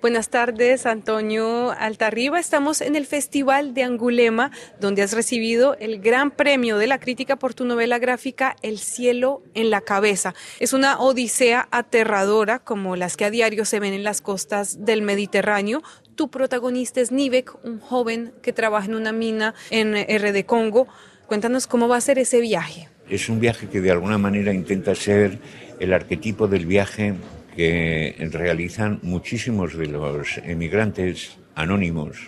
Buenas tardes, Antonio Altarriba. Estamos en el Festival de Angulema, donde has recibido el gran premio de la crítica por tu novela gráfica El cielo en la cabeza. Es una odisea aterradora, como las que a diario se ven en las costas del Mediterráneo. Tu protagonista es Nivek, un joven que trabaja en una mina en RD Congo. Cuéntanos cómo va a ser ese viaje. Es un viaje que de alguna manera intenta ser el arquetipo del viaje que realizan muchísimos de los emigrantes anónimos.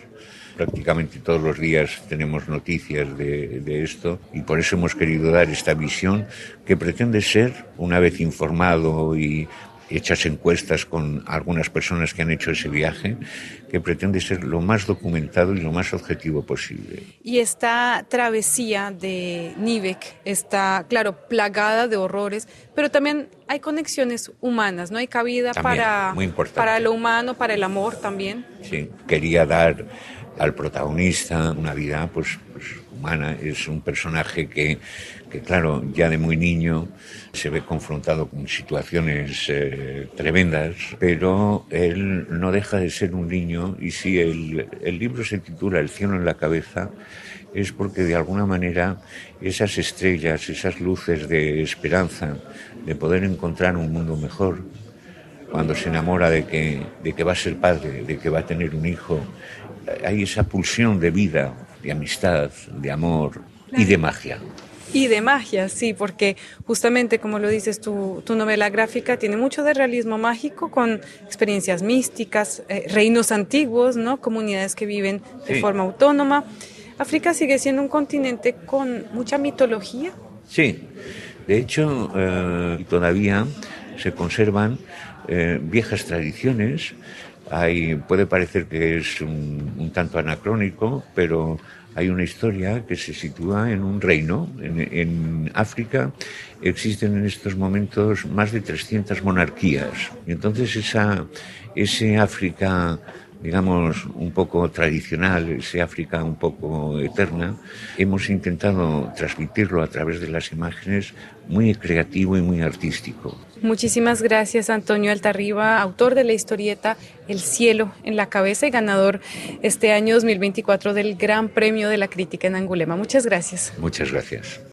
Prácticamente todos los días tenemos noticias de, de, esto y por eso hemos querido dar esta visión que pretende ser, una vez informado y hechas encuestas con algunas personas que han hecho ese viaje, que pretende ser lo más documentado y lo más objetivo posible. Y esta travesía de Nivek está, claro, plagada de horrores, pero también hay conexiones humanas, ¿no? Hay cabida También, para, muy para lo humano, para el amor también. Sí, quería dar al protagonista una vida pues, pues Es un personaje que, que, claro, ya de muy niño se ve confrontado con situaciones eh, tremendas, pero él no deja de ser un niño y si el, el libro se titula El cielo en la cabeza, es porque de alguna manera esas estrellas, esas luces de esperanza, de poder encontrar un mundo mejor, cuando se enamora de que, de que va a ser padre, de que va a tener un hijo, hay esa pulsión de vida, de amistad, de amor y de magia. Y de magia, sí, porque justamente como lo dices, tu, tu novela gráfica tiene mucho de realismo mágico con experiencias místicas, eh, reinos antiguos, ¿no? comunidades que viven de Sí. forma autónoma. África sigue siendo un continente con mucha mitología. Sí, de hecho, eh, todavía se conservan eh, viejas tradiciones. Puede parecer que es un, tanto anacrónico, pero hay una historia que se sitúa en un reino. En, en África existen en estos momentos más de 300 monarquías. Y entonces esa, ese África digamos, un poco tradicional, ese África un poco eterna, hemos intentado transmitirlo a través de las imágenes muy creativo y muy artístico. Muchísimas gracias, Antonio Altarriba, autor de la historieta El cielo en la cabeza y ganador este año 2024 del Gran Premio de la Crítica en Angulema. Muchas gracias. Muchas gracias.